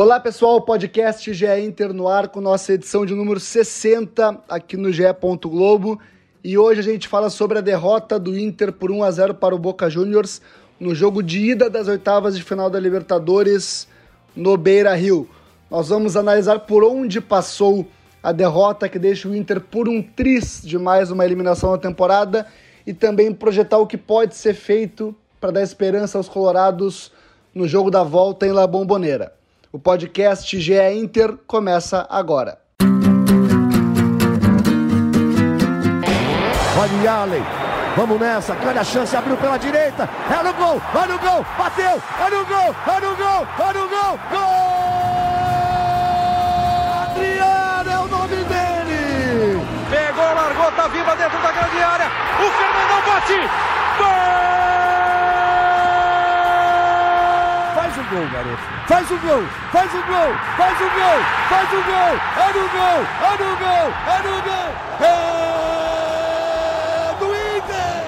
Olá pessoal, podcast GE Inter no ar com nossa edição de número 60 aqui no GE. Globo. E hoje a gente fala sobre a derrota do Inter por 1 a 0 para o Boca Juniors no jogo de ida das oitavas de final da Libertadores no Beira Rio. Nós vamos analisar por onde passou a derrota que deixa o Inter por um tris de mais uma eliminação na temporada e também projetar o que pode ser feito para dar esperança aos colorados no jogo da volta em La Bombonera. O podcast GE Inter começa agora. Olha o Allen. Vamos nessa, grande a chance, abriu pela direita, é no gol, vai no gol, bateu, é no gol, é no gol, é no gol, gol! Adriano é o nome dele! Pegou, largou, tá viva dentro da grande área, o Fernandão bate, gol! gol, garoto. Faz o gol, faz o gol, faz o gol, faz o gol. É no gol, é no gol, é no gol. É do Inter.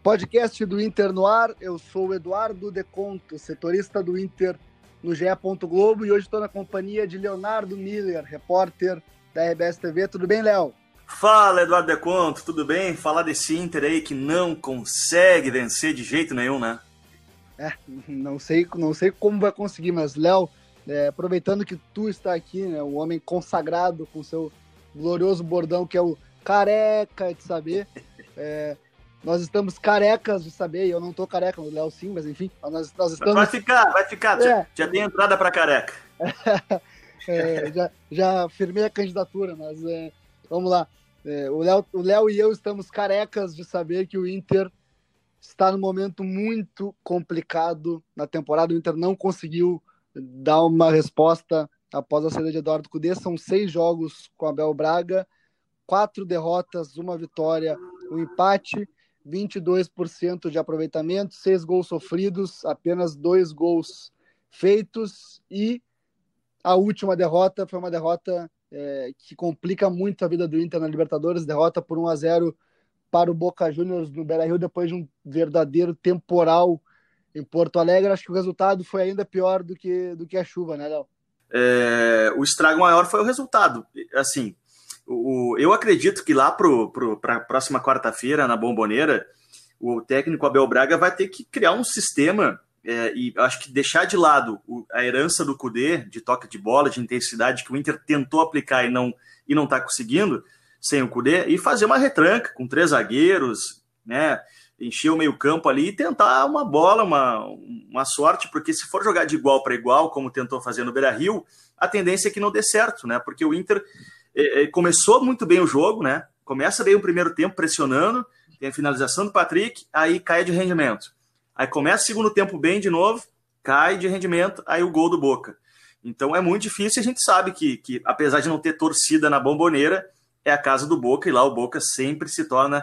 Podcast do Inter no ar. Eu sou o Eduardo Deconto, setorista do Inter no GE. Globo e hoje estou na companhia de Leonardo Miller, repórter da RBS TV. Tudo bem, Léo? Fala, Eduardo Deconto, tudo bem? Falar desse Inter aí que não consegue vencer de jeito nenhum, né? É, não sei, não sei como vai conseguir, mas Léo, é, aproveitando que tu está aqui, né, um homem consagrado com seu glorioso bordão que é o careca de saber. É, nós estamos carecas de saber, e eu não tô careca, o Léo sim, mas enfim, nós, nós estamos. Vai ficar, vai ficar, é. já, já tem entrada para careca. É, já, já firmei a candidatura, mas é, vamos lá. É, o Léo e eu estamos carecas de saber que o Inter está num momento muito complicado na temporada. O Inter não conseguiu dar uma resposta após a saída de Eduardo Cudê. São seis jogos com Abel Braga, quatro derrotas, uma vitória, um empate, 22% de aproveitamento, seis gols sofridos, apenas dois gols feitos e a última derrota foi uma derrota é, que complica muito a vida do Inter na Libertadores, derrota por 1 a 0 para o Boca Juniors no Beira-Rio depois de um verdadeiro temporal em Porto Alegre. Acho que o resultado foi ainda pior do que, do que a chuva, né, Léo? É, o estrago maior foi o resultado. Assim, o, eu acredito que lá para a próxima quarta-feira, na Bomboneira, o técnico Abel Braga vai ter que criar um sistema é, e acho que deixar de lado a herança do Cudê, de toque de bola, de intensidade, que o Inter tentou aplicar e não e não está conseguindo, sem o Cudê e fazer uma retranca com três zagueiros, né? Encher o meio-campo ali e tentar uma bola, uma, uma sorte, porque se for jogar de igual para igual, como tentou fazer no Beira Rio, a tendência é que não dê certo, né? Porque o Inter é, começou muito bem o jogo, né? Começa bem o primeiro tempo pressionando, tem a finalização do Patrick, aí cai de rendimento. Aí começa o segundo tempo bem de novo, cai de rendimento, aí o gol do Boca. Então é muito difícil, a gente sabe que, que apesar de não ter torcida na bomboneira, é a casa do Boca, e lá o Boca sempre se torna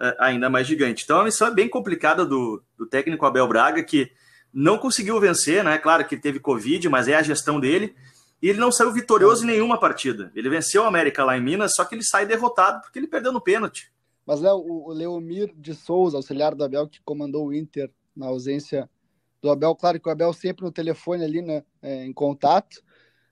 uh, ainda mais gigante. Então a missão é bem complicada do, do técnico Abel Braga, que não conseguiu vencer, né? Claro que teve Covid, mas é a gestão dele. E ele não saiu vitorioso em nenhuma partida. Ele venceu o América lá em Minas, só que ele sai derrotado porque ele perdeu no pênalti. Mas, Léo, o Leomir de Souza, auxiliar do Abel, que comandou o Inter na ausência do Abel, claro que o Abel sempre no telefone ali, né, é, em contato.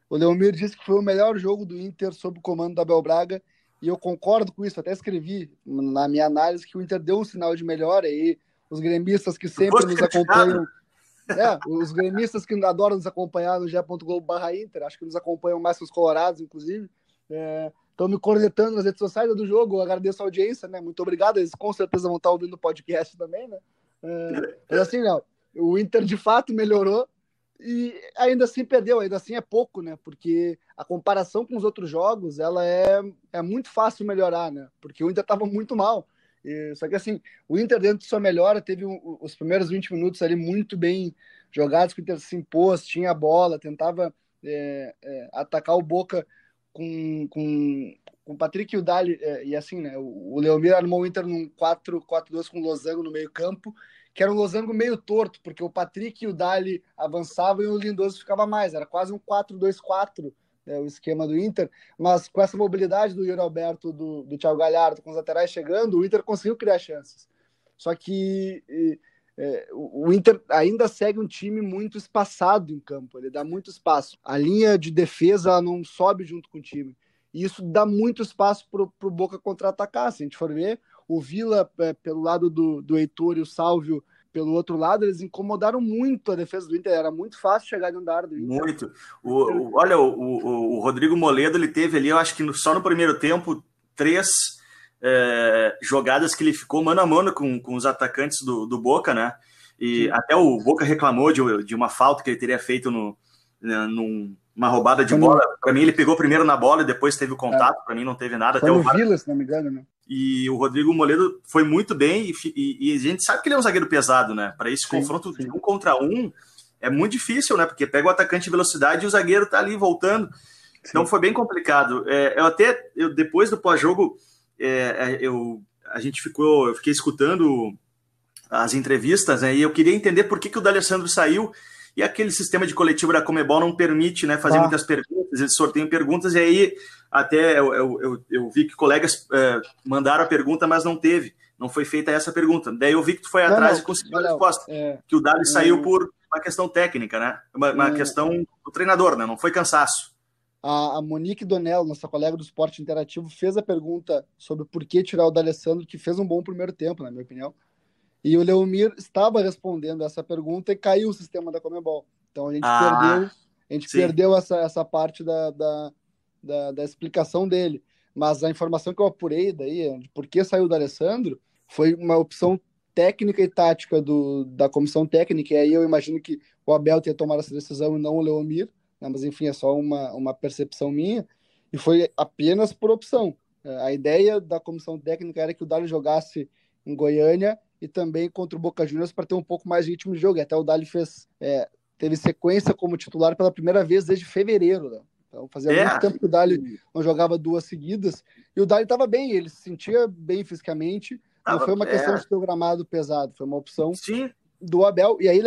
O Leomir disse que foi o melhor jogo do Inter sob o comando do Abel Braga e eu concordo com isso, até escrevi na minha análise que o Inter deu um sinal de melhora e os gremistas que sempre nos acompanham, é, os gremistas que adoram nos acompanhar no ge.globo.br Inter, acho que nos acompanham mais que os colorados, inclusive, estão é, me cornetando nas redes sociais do jogo, eu agradeço a audiência, né, muito obrigado, eles com certeza vão estar ouvindo o podcast também, né, é, mas assim, não, o Inter de fato melhorou, e ainda assim perdeu, ainda assim é pouco, né? Porque a comparação com os outros jogos, ela é, é muito fácil melhorar, né? Porque o Inter estava muito mal. E, só que assim, o Inter dentro de sua melhora teve um, os primeiros 20 minutos ali muito bem jogados, que o Inter se impôs, tinha a bola, tentava é, é, atacar o Boca com, com, com o Patrick e o Dali, é, e assim, né? O, o Leomir armou o Inter num 4-4-2 com o Losango no meio campo, que era um losango meio torto, porque o Patrick e o Dali avançavam e o Lindoso ficava mais. Era quase um 4-2-4 né, o esquema do Inter, mas com essa mobilidade do Yuri Alberto, do, do Thiago Galhardo, com os laterais chegando, o Inter conseguiu criar chances. Só que é, o Inter ainda segue um time muito espaçado em campo, ele dá muito espaço. A linha de defesa não sobe junto com o time. E isso dá muito espaço para o Boca contra-atacar. Se a gente for ver, o Vila, é, pelo lado do, do Heitor e o Sálvio pelo outro lado, eles incomodaram muito a defesa do Inter. Era muito fácil chegar dentro da área do Inter. Muito. O, o olha, o, o, o, Rodrigo Moledo, ele teve ali, eu acho que no, só no primeiro tempo, três é, jogadas que ele ficou mano a mano com, com os atacantes do, do Boca, né? E Sim. até o Boca reclamou de, de uma falta que ele teria feito no, né, numa roubada de bola. Para mim, ele pegou primeiro na bola e depois teve o contato. É. Para mim, não teve nada. Foi até o Vila, se não me engano, né? E o Rodrigo Moledo foi muito bem. E, e, a gente sabe que ele é um zagueiro pesado, né? Para esse sim, confronto sim. de um contra um, é muito difícil, né? Porque pega o atacante de velocidade e o zagueiro tá ali voltando. Sim. Então foi bem complicado. É, eu até, eu, depois do pós-jogo, é, é, eu, a gente ficou, eu fiquei escutando as entrevistas, né, e eu queria entender por que, que o D'Alessandro saiu e aquele sistema de coletivo da Comebol não permite né, fazer ah. muitas perguntas, eles sorteiam perguntas, e aí até eu, eu, eu, eu vi que colegas é, mandaram a pergunta, mas não teve, não foi feita essa pergunta. Daí eu vi que tu foi não, atrás não, e conseguiu a resposta, é, que o Dali é, saiu por uma questão técnica, né? Uma, uma é. questão do treinador, né? Não foi cansaço. A, a Monique Donel, nossa colega do esporte interativo, fez a pergunta sobre por que tirar o D'Alessandro, que fez um bom primeiro tempo, na minha opinião. E o Leomir estava respondendo essa pergunta e caiu o sistema da Comebol. Então a gente ah, perdeu, a gente perdeu essa, essa parte da, da, da, da, explicação dele. Mas a informação que eu apurei daí, de por que saiu o D'Alessandro, foi uma opção técnica e tática do, da comissão técnica. E aí eu imagino que o Abel tenha tomado essa decisão e não o Leomir né? mas enfim, é só uma, uma percepção minha, e foi apenas por opção. É, a ideia da comissão técnica era que o Dali jogasse em Goiânia e também contra o Boca Juniors para ter um pouco mais de ritmo de jogo. E até o Dali fez, é, teve sequência como titular pela primeira vez desde fevereiro. Né? Então fazia é. muito tempo que o Dali não jogava duas seguidas. E o Dali estava bem, ele se sentia bem fisicamente. Não foi uma questão é. de ter o gramado pesado, foi uma opção Sim do Abel. E aí,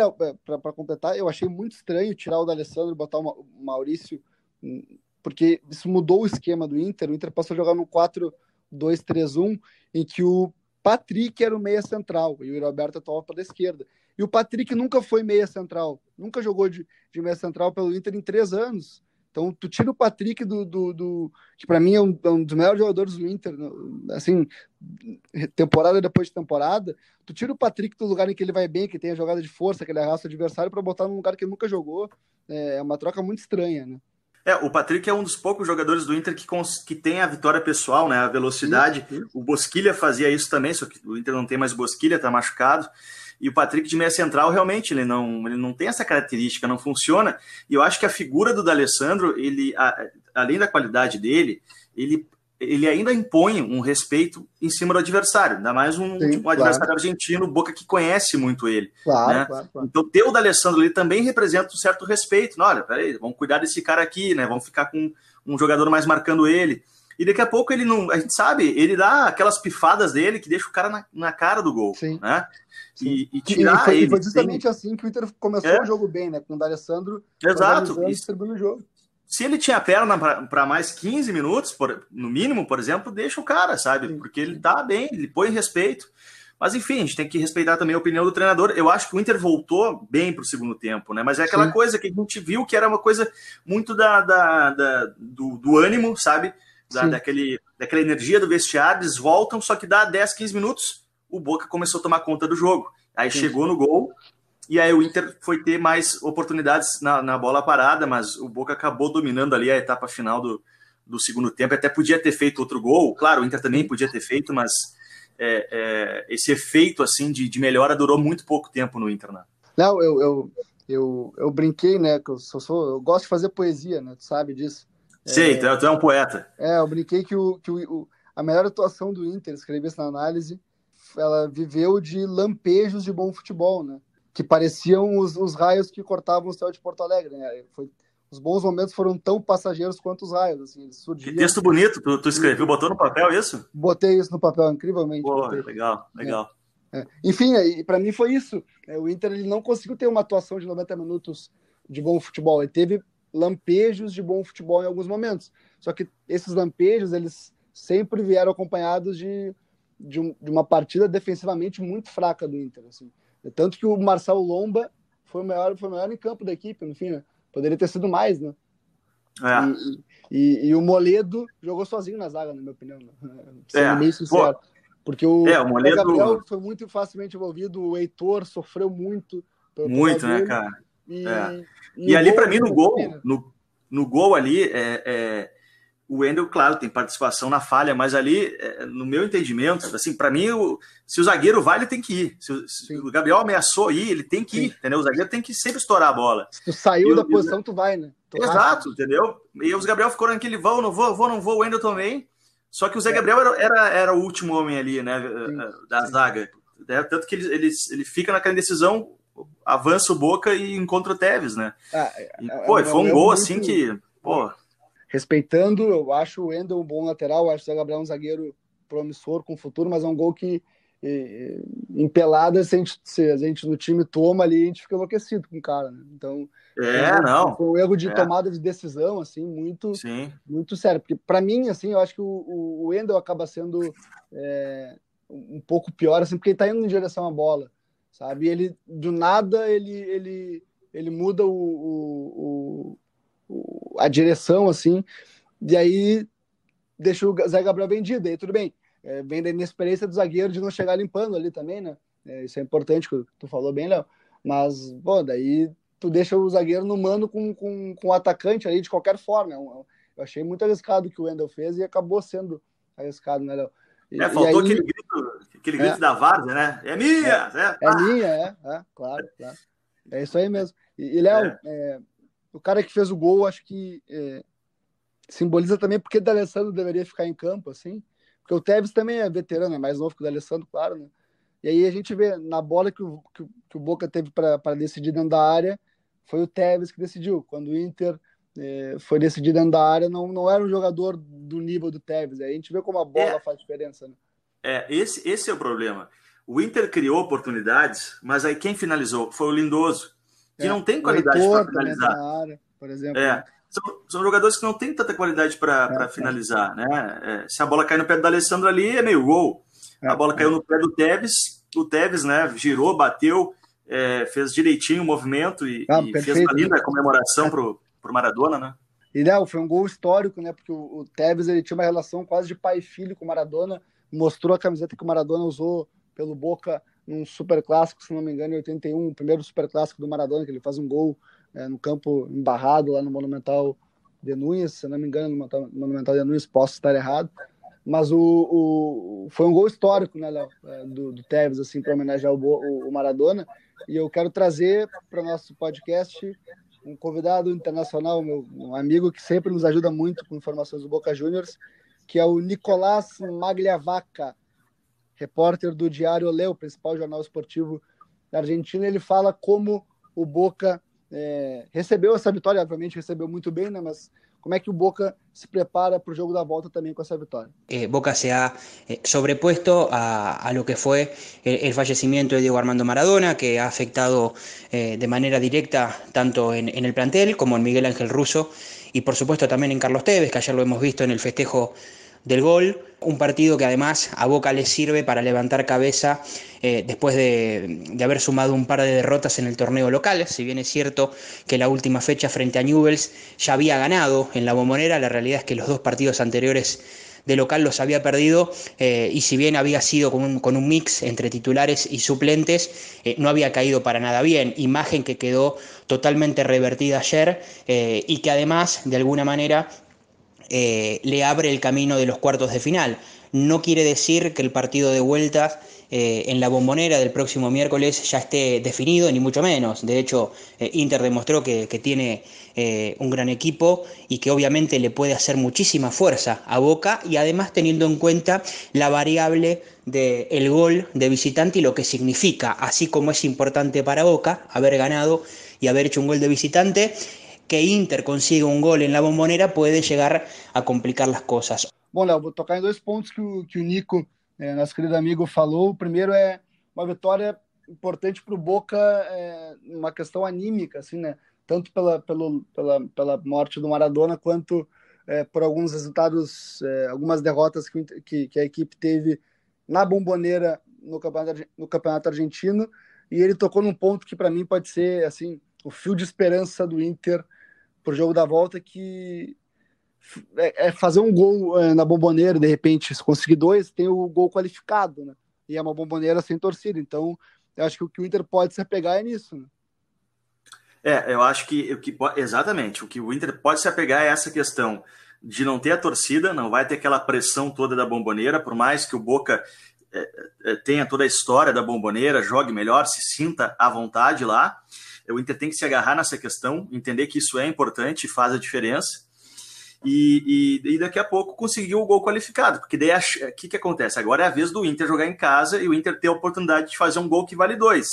para completar, eu achei muito estranho tirar o D'Alessandro e botar o Maurício, hum, porque isso mudou o esquema do Inter. O Inter passou a jogar no 4-2-3-1, em que o Patrick era o meia central e o Roberto estava para a esquerda. E o Patrick nunca foi meia central, nunca jogou de, de meia central pelo Inter em três anos. Então, tu tira o Patrick do. do, do que para mim é um, é um, dos melhores jogadores do Inter, assim, temporada depois de temporada. Tu tira o Patrick do lugar em que ele vai bem, que tem a jogada de força, que ele arrasta o adversário, para botar num lugar que ele nunca jogou. É uma troca muito estranha, né? É, o Patrick é um dos poucos jogadores do Inter que, que tem a vitória pessoal, né? A velocidade. Isso, isso. O Bosquilha fazia isso também, só que o Inter não tem mais Bosquilha, tá machucado. E o Patrick de meia central, realmente, ele não, ele não tem essa característica, não funciona. E eu acho que a figura do D'Alessandro, ele, a, além da qualidade dele, ele, ele ainda impõe um respeito em cima do adversário, ainda mais um, Sim, um adversário argentino, Boca que conhece muito ele. Claro, né? claro, claro. Então, ter o D'Alessandro ali também representa um certo respeito. Não, olha, peraí, vamos cuidar desse cara aqui, né? Vamos ficar com um jogador mais marcando ele. E daqui a pouco ele não. A gente sabe, ele dá aquelas pifadas dele que deixa o cara na, na cara do gol. Sim. Né? E, e, tirar e foi, ele. Foi justamente tem... assim que o Inter começou é. o jogo bem, né? Com o D'Alessandro Exato. distribuindo o jogo. Se ele tinha perna para mais 15 minutos, por, no mínimo, por exemplo, deixa o cara, sabe? Porque ele tá bem, ele põe respeito. Mas enfim, a gente tem que respeitar também a opinião do treinador. Eu acho que o Inter voltou bem para o segundo tempo, né? Mas é aquela Sim. coisa que a gente viu que era uma coisa muito da, da, da do, do ânimo, sabe? da, daquele, daquela energia do vestiário, eles voltam, só que dá 10, 15 minutos, o Boca começou a tomar conta do jogo. Aí Sim. chegou no gol, e aí o Inter foi ter mais oportunidades na, na bola parada, mas o Boca acabou dominando ali a etapa final do, do segundo tempo. Até podia ter feito outro gol, claro, o Inter também podia ter feito, mas é, é, esse efeito assim de, de, melhora durou muito pouco tempo no Inter. Né? Não, eu, eu, eu, eu brinquei, né? Que eu, sou, eu gosto de fazer poesia, né? Tu sabe disso. Sei, é, tu é um poeta. É, eu brinquei que, o, que o, a melhor atuação do Inter, escrevi isso na análise, ela viveu de lampejos de bom futebol, né? Que pareciam os, os raios que cortavam o céu de Porto Alegre, né? Foi, os bons momentos foram tão passageiros quanto os raios, assim, surgiam... Que texto bonito, tu, tu escreveu, botou no papel isso? Botei isso no papel, incrivelmente. Pô, legal, legal. É. É. Enfim, para mim foi isso. É, o Inter ele não conseguiu ter uma atuação de 90 minutos de bom futebol. Ele teve lampejos de bom futebol em alguns momentos. Só que esses lampejos, eles sempre vieram acompanhados de, de, um, de uma partida defensivamente muito fraca do Inter. Assim. Tanto que o Marcelo Lomba foi o maior, foi o maior em campo da equipe, no fim, né? Poderia ter sido mais, né? É. E, e, e, o Moledo jogou sozinho na zaga, na minha opinião. Né? Sendo é. sincero. Porque o, é, o, Moledo... Gabriel foi muito facilmente envolvido, o Heitor sofreu muito. Muito, né, cara? E, é. e, e ali, para mim, no gol, né? no, no gol ali, é, é, o Wendel, claro, tem participação na falha, mas ali, é, no meu entendimento, assim, para mim, o, se o zagueiro vai, ele tem que ir. Se, se o Gabriel ameaçou ir, ele tem que ir, Sim. entendeu? O zagueiro tem que sempre estourar a bola. Se tu saiu eu, da posição, eu, tu vai, né? Tu exato, vai. entendeu? E os Gabriel ficou naquele vão, não vou, vou, não vou, o Wendel também. Só que o Zé é. Gabriel era, era, era, o último homem ali, né, Sim. Eh, da zaga. É, tanto que ele, ele, ele fica naquela indecisão, avança o Boca e encontra o Tevez, né? Ah, e, pô, foi um gol muito... assim que, pô... Respeitando, eu acho o Wendel um bom lateral, acho o Zé Gabriel um zagueiro promissor com futuro, mas é um gol que em pelada, se a, gente, se a gente no time toma ali, a gente fica enlouquecido com o cara, né? Então, é, é não. Foi um erro de é. tomada de decisão, assim, muito, Sim. muito sério. Porque, para mim, assim, eu acho que o, o Wendel acaba sendo é, um pouco pior, assim, porque ele tá indo em direção à bola, sabe? E ele, do nada, ele, ele, ele muda o, o, a direção, assim, e aí deixa o Zé Gabriel vendido. Aí tudo bem, é, vem da inexperiência do zagueiro de não chegar limpando ali também, né? É, isso é importante, que tu falou bem, Léo. Mas, bom, daí tu deixa o zagueiro no mano com, com, com o atacante ali de qualquer forma. Eu, eu achei muito arriscado o que o Wendel fez e acabou sendo arriscado, né, Léo? É, faltou aí, aquele grito, aquele grito é, da Várzea, né? É minha! É, é, é minha, é, é, claro, claro. É isso aí mesmo. E, e Léo, é. é o cara que fez o gol, acho que é, simboliza também porque o D'Alessandro deveria ficar em campo, assim, porque o Tevez também é veterano, é mais novo que o D'Alessandro, claro, né? E aí a gente vê na bola que o, que, que o Boca teve para decidir dentro da área, foi o Tevez que decidiu. Quando o Inter é, foi decidir dentro da área, não, não era um jogador do nível do Tevez. Aí a gente vê como a bola é, faz diferença, né? É, esse, esse é o problema. O Inter criou oportunidades, mas aí quem finalizou foi o Lindoso, que é, não tem qualidade para finalizar. Área, por exemplo. É. Né? São, são, jogadores que não têm tanta qualidade para é, é, finalizar, né? É, se a bola cai no pé do Alessandro ali, é meio gol. É, a bola caiu no pé do Tevez, o Tevez, né, girou, bateu, fez direitinho o movimento e, ah, e fez uma linda comemoração pro, pro Maradona, né? E não, foi um gol histórico, né? Porque o, o Tevez ele tinha uma relação quase de pai e filho com o Maradona, mostrou a camiseta que o Maradona usou pelo Boca num super clássico, se não me engano, em 81, o primeiro super clássico do Maradona, que ele faz um gol é, no campo embarrado lá no Monumental de Nunes, se não me engano, no Monumental de Nunes, posso estar errado. Mas o, o foi um gol histórico, né, Léo, é, do, do Tevez, assim, para homenagear o, o, o Maradona. E eu quero trazer para o nosso podcast um convidado internacional, meu um amigo que sempre nos ajuda muito com informações do Boca Juniors, que é o Nicolás Magliavaca, repórter do Diário Olé, o principal jornal esportivo da Argentina. Ele fala como o Boca é, recebeu essa vitória, obviamente recebeu muito bem, né, mas ¿Cómo es que Boca se prepara para el juego de vuelta también con esa victoria? Eh, Boca se ha eh, sobrepuesto a, lo que fue el, fallecimiento de Diego Armando Maradona, que ha afectado eh, de manera directa tanto en, en, el plantel como en Miguel Ángel Russo y por supuesto también en Carlos Tevez, que ayer lo hemos visto en el festejo del gol. Un partido que además a Boca le sirve para levantar cabeza eh, después de, haber sumado un par de derrotas en el torneo local. Si bien es cierto que la última fecha frente a Newells ya había ganado en la bombonera, la realidad es que los dos partidos anteriores de local los había perdido eh, y si bien había sido con un, mix entre titulares y suplentes, eh, no había caído para nada bien. Imagen que quedó totalmente revertida ayer y que además de alguna manera eh, le abre el camino de los cuartos de final. No quiere decir que el partido de vuelta eh, en la bombonera del próximo miércoles ya esté definido, ni mucho menos. De hecho, eh, Inter demostró que, tiene un gran equipo y que obviamente le puede hacer muchísima fuerza a Boca y además teniendo en cuenta la variable del gol de visitante y lo que significa, así como es importante para Boca haber ganado y haber hecho un gol de visitante, que Inter consiga um gol na bombonera pode chegar a complicar as coisas. Bom, Léo, vou tocar em dois pontos que o, que Nico, é, nosso querido amigo, falou. O primeiro é uma vitória importante para o Boca, é, uma questão anímica, assim, né? Tanto pela, pelo, pela, pela morte do Maradona, quanto é, por alguns resultados, algumas derrotas que, que, que, a equipe teve na bomboneira no campeonato, no campeonato argentino. e ele tocou num ponto que para mim pode ser assim o fio de esperança do Inter pro jogo da volta que é, é fazer um gol é, na bomboneira, de repente, se conseguir dois, tem o gol qualificado, né? E é uma bomboneira sem torcida. Então, eu acho que o que o Inter pode se apegar é nisso, né? É, eu acho que, o que exatamente o que o Inter pode se apegar é essa questão de não ter a torcida, não vai ter aquela pressão toda da bomboneira, por mais que o Boca é, é, tenha toda a história da bomboneira, jogue melhor, se sinta à vontade lá. O Inter tem que se agarrar nessa questão, entender que isso é importante e faz a diferença. E, e, e, daqui a pouco conseguiu o gol qualificado, porque daí o que, que acontece? Agora é a vez do Inter jogar em casa e o Inter ter a oportunidade de fazer um gol que vale dois.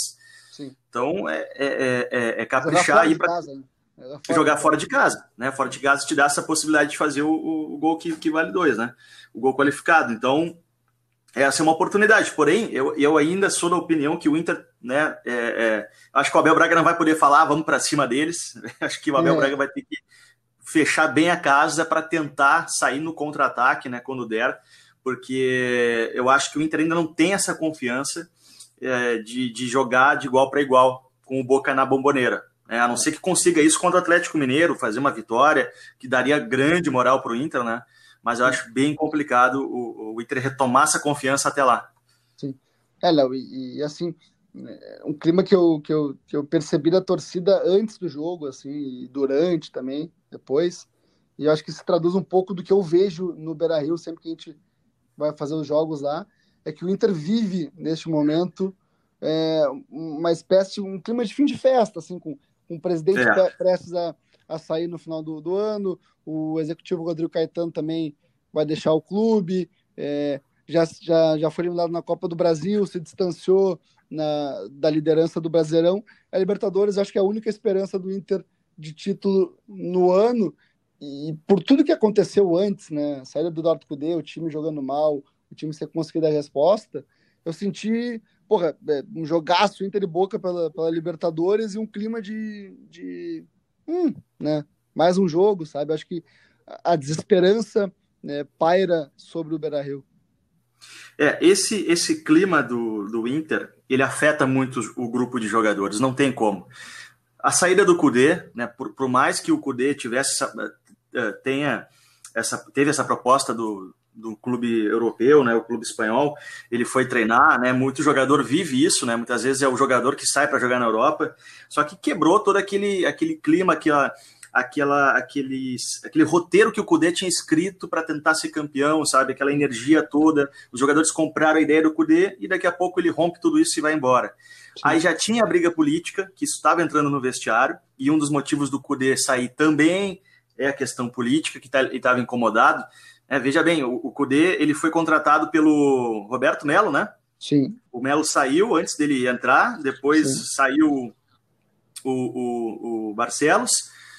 Sim. Então é, é, é, é caprichar e para né? jogar fora de casa, né? Fora de casa te dá essa possibilidade de fazer o, o, o gol que, que vale dois, né? O gol qualificado. Então essa é uma oportunidade. Porém, eu, eu ainda sou da opinião que o Inter, né? É, é, acho que o Abel Braga não vai poder falar, vamos para cima deles. acho que o Abel é. Braga vai ter que fechar bem a casa para tentar sair no contra-ataque, né, quando der, porque eu acho que o Inter ainda não tem essa confiança é, de, de jogar de igual para igual com o Boca na bomboneira. Né, a não ser que consiga isso contra o Atlético Mineiro, fazer uma vitória, que daria grande moral para o Inter, né? Mas eu acho bem complicado o, o Inter retomar essa confiança até lá. Sim. É, Léo, e, e assim, é, um clima que eu, que, eu, que eu percebi da torcida antes do jogo, assim, e durante também, depois. E eu acho que se traduz um pouco do que eu vejo no Beira Rio sempre que a gente vai fazer os jogos lá. É que o Inter vive, neste momento, é, uma espécie, um clima de fim de festa, assim, com, com o presidente é. prestes a, a sair no final do, do ano, o executivo Rodrigo Caetano também vai deixar o clube, é, já, já, já foi eliminado na Copa do Brasil, se distanciou na, da liderança do Brasileirão. A Libertadores acho que é a única esperança do Inter de título no ano, e por tudo que aconteceu antes, né? A saída do Eduardo Cudê, o time jogando mal, o time sem conseguir dar resposta, eu senti, porra, é, um jogaço Inter e Boca pela, pela Libertadores e um clima de, de hum, né? Mais um jogo, sabe? Acho que a desesperança né, paira sobre o Beira-Rio. É, esse, esse clima do, do Inter, ele afeta muito o grupo de jogadores, não tem como a saída do Cudê, né, por, por, mais que o Cudê tivesse eh, tenha essa, teve essa proposta do, do clube europeu, né, o clube espanhol, ele foi treinar, né, muito jogador vive isso, né, muitas vezes é o jogador que sai para jogar na Europa, só que quebrou todo aquele, aquele clima, aquela, aquela, aquele, aquele roteiro que o Cudê tinha escrito para tentar ser campeão, sabe, aquela energia toda, os jogadores compraram a ideia do Cudê e daqui a pouco ele rompe tudo isso e vai embora. Sim. Aí já tinha a briga política, que estava entrando no vestiário, e um dos motivos do Cudê sair também é a questão política, que tá, estava incomodado. É, veja bem, o, o Cudê ele foi contratado pelo Roberto Melo, né? Sim. O Melo saiu antes dele entrar, depois Sim. saiu o, o, o Barcelos.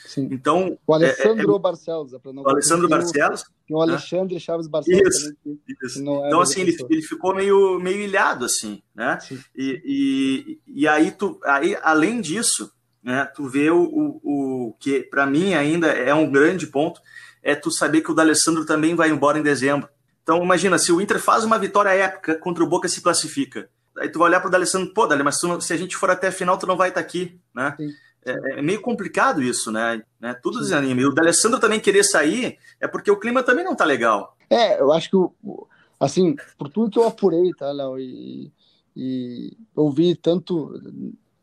Sim. Então, o Alessandro é, é, Barcelos, não o Alessandro Barcelos. E o Alexandre né? Chaves Barcelos. Isso, também, isso. então, assim, ele, ele, ficou meio, meio ilhado, assim, né? E, e, e, aí, tu, aí, além disso, né, tu vê o, o, o que, para mim, ainda é um grande ponto, é tu saber que o D'Alessandro também vai embora em dezembro. Então, imagina, se o Inter faz uma vitória épica contra o Boca se classifica. Aí tu vai olhar para o D'Alessandro, pô, Dali, mas tu, se a gente for até a final, tu não vai estar tá aqui, né? Sim. É, é, meio complicado isso, né? né? Tudo Sim. desanima. E o D'Alessandro também querer sair é porque o clima também não tá legal. É, eu acho que, assim, por tudo que eu apurei, tá, Léo, e, e ouvi tanto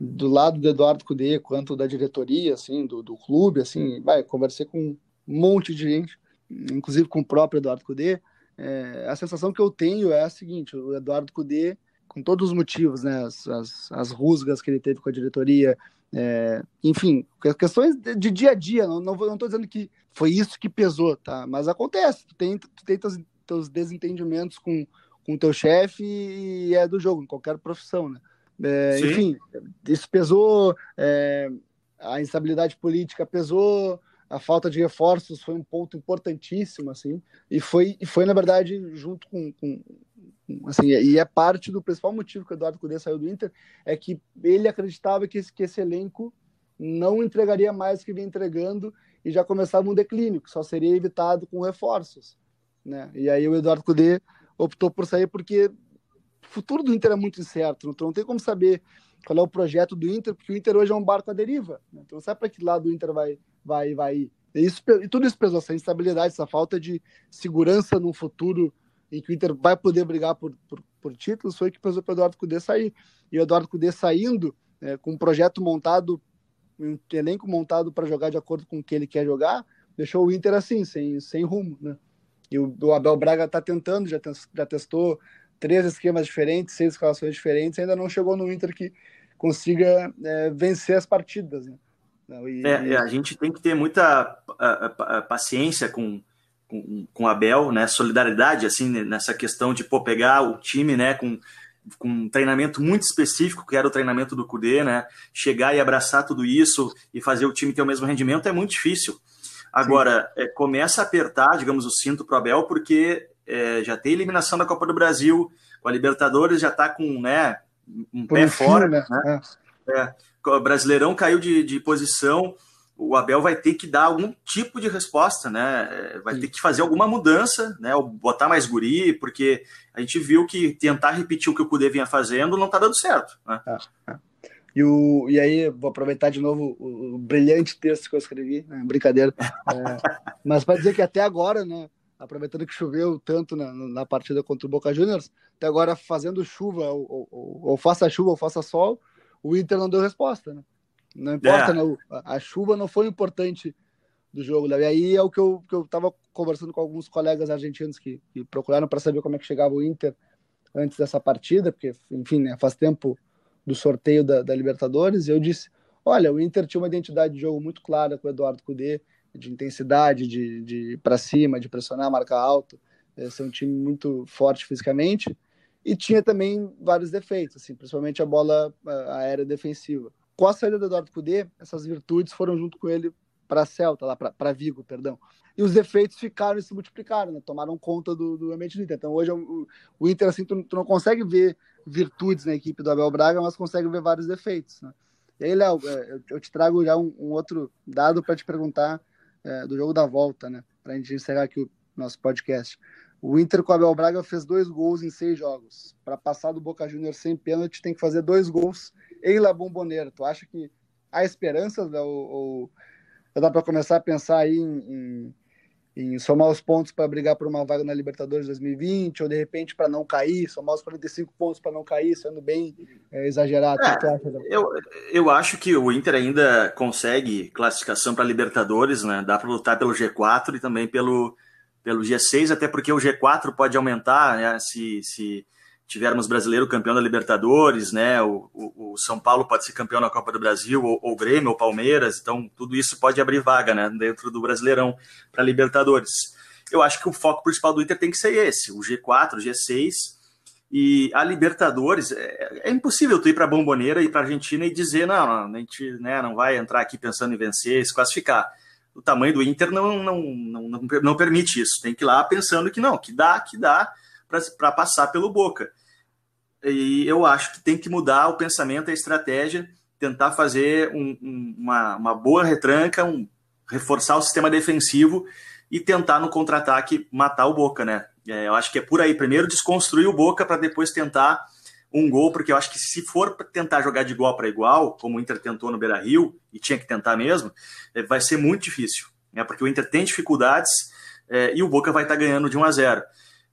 do lado do Eduardo Cudê quanto da diretoria, assim, do, do clube, assim, vai, conversei com um monte de gente, inclusive com o próprio Eduardo Cudê, é, a sensação que eu tenho é a seguinte, o Eduardo Cudê, com todos os motivos, né, as, as, as rusgas que ele teve com a diretoria, é, enfim, questões de dia a dia, não, não, não tô dizendo que foi isso que pesou, tá? Mas acontece, tu tem, tu tem teus, teus desentendimentos com o teu chefe e é do jogo, em qualquer profissão, né? É, enfim, isso pesou, é, a instabilidade política pesou, a falta de reforços foi um ponto importantíssimo, assim, e foi, e foi na verdade, junto com, com assim, e é parte do principal motivo que o Eduardo Cudê saiu do Inter, é que ele acreditava que esse, que esse elenco não entregaria mais do que vinha entregando e já começava um declínio, que só seria evitado com reforços, né? E aí o Eduardo Cudê optou por sair porque futuro do Inter é muito incerto, então não tem como saber qual é o projeto do Inter, porque o Inter hoje é um barco à deriva. Né? Então, sabe para que lado o Inter vai, vai, vai ir. E, isso, e tudo isso pesou, essa instabilidade, essa falta de segurança no futuro em que o Inter vai poder brigar por, por, por títulos, foi que pesou para o Eduardo Cudê sair. E o Eduardo Cudê saindo, é, com um projeto montado, um elenco montado para jogar de acordo com o que ele quer jogar, deixou o Inter assim, sem, sem rumo. Né? E o, o Abel Braga está tentando, já, já testou três esquemas diferentes, seis escalações diferentes, ainda não chegou no Inter que consiga é, vencer as partidas. Né? E, é, a gente tem que ter muita paciência com, com, com o Abel, né? solidariedade assim nessa questão de pô, pegar o time né, com, com um treinamento muito específico, que era o treinamento do Cudê, né? chegar e abraçar tudo isso e fazer o time ter o mesmo rendimento é muito difícil. Agora, é, começa a apertar, digamos, o cinto para o Abel, porque é, já tem eliminação da Copa do Brasil, com a Libertadores já está com né, um Por pé fora. Né? né? É. É. O Brasileirão caiu de, de posição, o Abel vai ter que dar algum tipo de resposta, né? É, vai Sim. ter que fazer alguma mudança, né? Ou botar mais guri, porque a gente viu que tentar repetir o que o Cudê vinha fazendo não está dando certo. Né? É, é. E, o, e aí, vou aproveitar de novo o, o brilhante texto que eu escrevi, né? brincadeira. É, mas para dizer que até agora, né? Aproveitando que choveu tanto na, na partida contra o Boca Juniors, até agora fazendo chuva, ou, ou, ou, faça chuva ou faça sol, o Inter não deu resposta, né? Não importa, é. né? A, chuva não foi importante do jogo, Léo. E aí é o que eu, que eu tava conversando com alguns colegas argentinos que, que procuraram para saber como é que chegava o Inter antes dessa partida, porque, enfim, né, faz tempo do sorteio da, da Libertadores, e eu disse, olha, o Inter tinha uma identidade de jogo muito clara com o Eduardo Cudê, de intensidade, de, de para cima, de pressionar, marcar alto, é, ser um time muito forte fisicamente, e tinha também vários defeitos, assim, principalmente a bola aérea defensiva. Com a saída do Eduardo Cudê, essas virtudes foram junto com ele para Celta, lá para Vigo, perdão. E os defeitos ficaram e se multiplicaram, né? tomaram conta do, do ambiente do Inter. Então hoje o, o Inter, assim, tu, tu, não consegue ver virtudes na equipe do Abel Braga, mas consegue ver vários defeitos. Né? E aí, Léo, é, eu te trago já um, um outro dado para te perguntar é, do jogo da volta, né? Para a gente encerrar aqui o nosso podcast. O Inter com o Abel Braga fez dois gols em seis jogos. Para passar do Boca Juniors sem pênalti, tem que fazer dois gols em La Bombonera. Tu acha que há esperanças ou, ou dá para começar a pensar aí em, em em somar os pontos para brigar por uma vaga na Libertadores 2020, ou de repente para não cair, somar os 45 pontos para não cair, sendo bem é, exagerado. É, eu, eu acho que o Inter ainda consegue classificação para Libertadores, né? Dá para lutar pelo G4 e também pelo, pelo G6, até porque o G4 pode aumentar né, se, se tivermos brasileiro campeão da Libertadores, né? O, o, o, São Paulo pode ser campeão na Copa do Brasil, ou, ou Grêmio, ou Palmeiras, então tudo isso pode abrir vaga, né? Dentro do Brasileirão para Libertadores. Eu acho que o foco principal do Inter tem que ser esse, o G4, o G6 e a Libertadores. É, é impossível tu ir para a Bomboneira e para a Argentina e dizer não, a gente né, não vai entrar aqui pensando em vencer, se classificar. O tamanho do Inter não, não, não, não, não permite isso. Tem que ir lá pensando que não, que dá, que dá para passar pelo Boca. E eu acho que tem que mudar o pensamento, a estratégia, tentar fazer um, um, uma, uma boa retranca, um, reforçar o sistema defensivo e tentar no contra-ataque matar o Boca, né? É, eu acho que é por aí. Primeiro desconstruir o Boca para depois tentar um gol, porque eu acho que se for tentar jogar de igual para igual, como o Inter tentou no Beira Rio, e tinha que tentar mesmo, é, vai ser muito difícil, né? porque o Inter tem dificuldades é, e o Boca vai estar tá ganhando de 1 a 0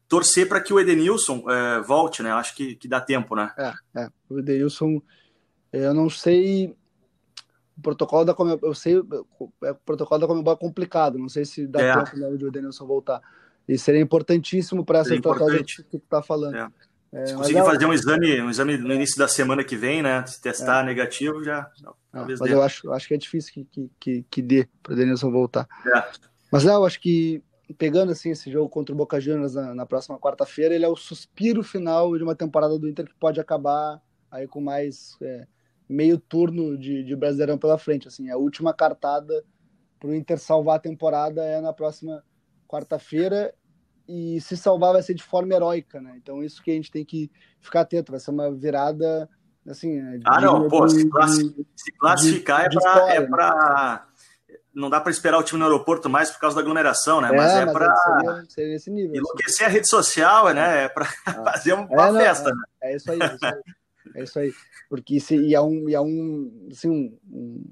torcer para que o Edenilson é, volte, né? Acho que, que dá tempo, né? É, é. O Edenilson, eu não sei. O protocolo da Comebol, eu sei, é, o protocolo da Comebol é complicado, não sei se dá é. tempo né, de o Edenilson voltar. E seria importantíssimo para essa estratégia que tu está falando. É. É, se conseguir fazer um exame, um exame no início da semana que vem, né? Se testar é. negativo, já. mas dê. eu acho, acho que é difícil que, que, que, que dê para o Edenilson voltar. É. Mas, Léo, acho que pegando assim esse jogo contra o Boca Juniors na, na próxima quarta-feira, ele é o suspiro final de uma temporada do Inter que pode acabar aí com mais é, meio turno de, de Brasileirão pela frente. Assim, a última cartada para o Inter salvar a temporada é na próxima quarta-feira e se salvar vai ser de forma heróica, né? Então isso que a gente tem que ficar atento, vai ser uma virada assim. Ah, não, pô, de, se, classificar de, é para é né? Não dá para esperar o time no aeroporto mais por causa da aglomeração, né? É, mas é para enlouquecer a rede social, né? É para ah. fazer uma é, não, festa. É, né? é, isso aí, é isso aí. É isso aí. Porque se, e é um, e é um, assim, um, um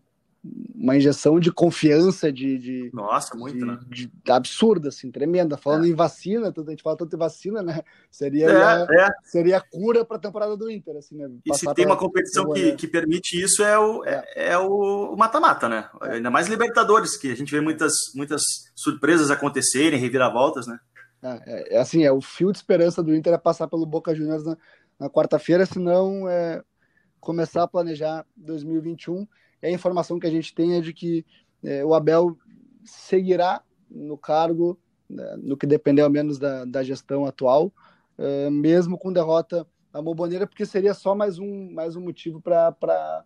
uma injeção de confiança de, de nossa muito de, né? de, absurda assim tremenda falando é. em vacina a gente fala tanto em vacina né seria é, a, é. seria a cura para a temporada do Inter assim né? e se tem uma competição que, que permite isso é o é, é, é o mata-mata né é. ainda mais Libertadores que a gente vê muitas muitas surpresas acontecerem reviravoltas né é, assim é o fio de esperança do Inter é passar pelo Boca Juniors na, na quarta-feira senão é começar a planejar 2021 a informação que a gente tem é de que é, o Abel seguirá no cargo, né, no que depender ao menos da, da gestão atual, é, mesmo com derrota à Moboneira, porque seria só mais um, mais um motivo para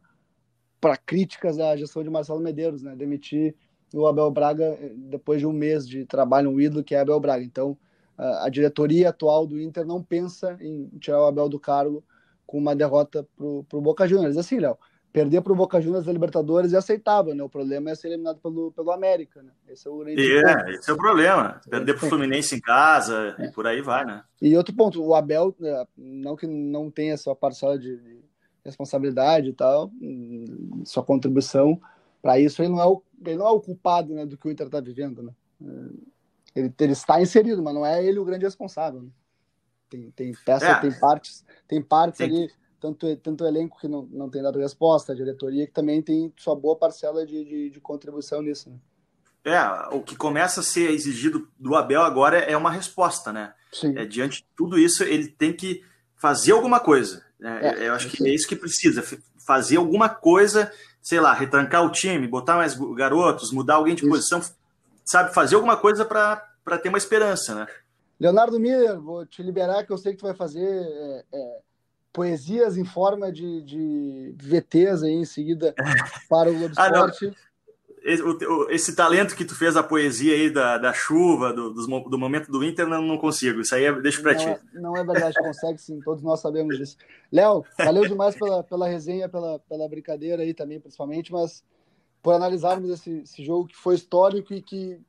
críticas à gestão de Marcelo Medeiros, né? Demitir o Abel Braga é, depois de um mês de trabalho, um ídolo que é Abel Braga. Então, a, a diretoria atual do Inter não pensa em tirar o Abel do cargo com uma derrota para o Boca Juniors. Assim, Léo, perder para o Boca Juniors da Libertadores é aceitável, né? O problema é ser eliminado pelo, pelo América, né? Esse é o é, esse é o problema. Perder para o Fluminense em casa é. e por aí vai, né? E outro ponto, o Abel, né, não que não tenha sua parcela de responsabilidade e tal, sua contribuição para isso, ele não, é o, ele não é o culpado né, do que o Inter está vivendo, né? Ele, ele, está inserido, mas não é ele o grande responsável. Né? Tem, tem peça, é. tem partes, tem partes tem. ali tanto, tanto o elenco que não, não tem dado resposta, a diretoria que também tem sua boa parcela de, de, de contribuição nisso. Né? É, o que começa a ser exigido do Abel agora é uma resposta, né? É, diante de tudo isso, ele tem que fazer alguma coisa. Né? É, eu acho que é isso que precisa, fazer alguma coisa, sei lá, retrancar o time, botar mais garotos, mudar alguém de isso. posição, sabe, fazer alguma coisa para ter uma esperança, né? Leonardo Miller, vou te liberar que eu sei que tu vai fazer é, é poesias em forma de, de VTs aí em seguida para o Globo ah, Esporte. Esse, esse, talento que tu fez a poesia aí da, da chuva, do, do, do momento do Inter, não, não consigo. Isso aí é, deixo para ti. É, não é verdade, consegue sim, todos nós sabemos disso. Léo, valeu demais pela, pela resenha, pela, pela brincadeira aí também, principalmente, mas por analisarmos esse, esse jogo que foi histórico e que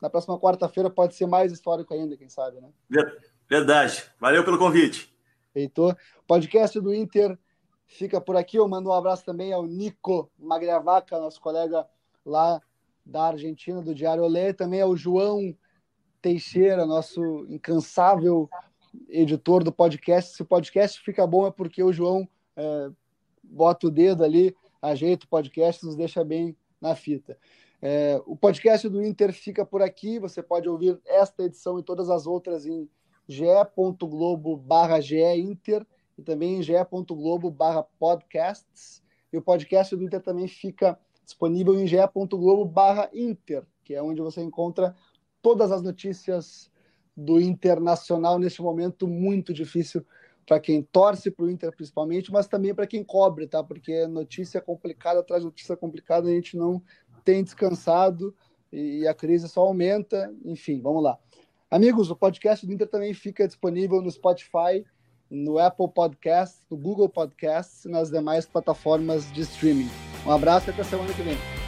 na próxima quarta-feira pode ser mais histórico ainda, quem sabe, né? Verdade. Valeu pelo convite. Heitor. Podcast do Inter fica por aqui. Eu mando um abraço também ao Nico Magravaca, nosso colega lá da Argentina, do Diário Olé, também ao João Teixeira, nosso incansável editor do podcast. Se o podcast fica bom é porque o João é, bota o dedo ali, ajeita o podcast, nos deixa bem na fita. É, o podcast do Inter fica por aqui. Você pode ouvir esta edição e todas as outras em ge.globo barra Inter e também ge.globo barra podcasts. E o podcast do Inter também fica disponível em ge.globo barra Inter, que é onde você encontra todas as notícias do Internacional neste momento muito difícil para quem torce para o Inter principalmente, mas também para quem cobre, tá? Porque notícia complicada de notícia complicada a gente não tem descansado e a crise só aumenta. Enfim, vamos lá. Amigos, o podcast do Inter também fica disponível no Spotify, no Apple Podcasts, no Google Podcasts e nas demais plataformas de streaming. Um abraço e até semana que vem.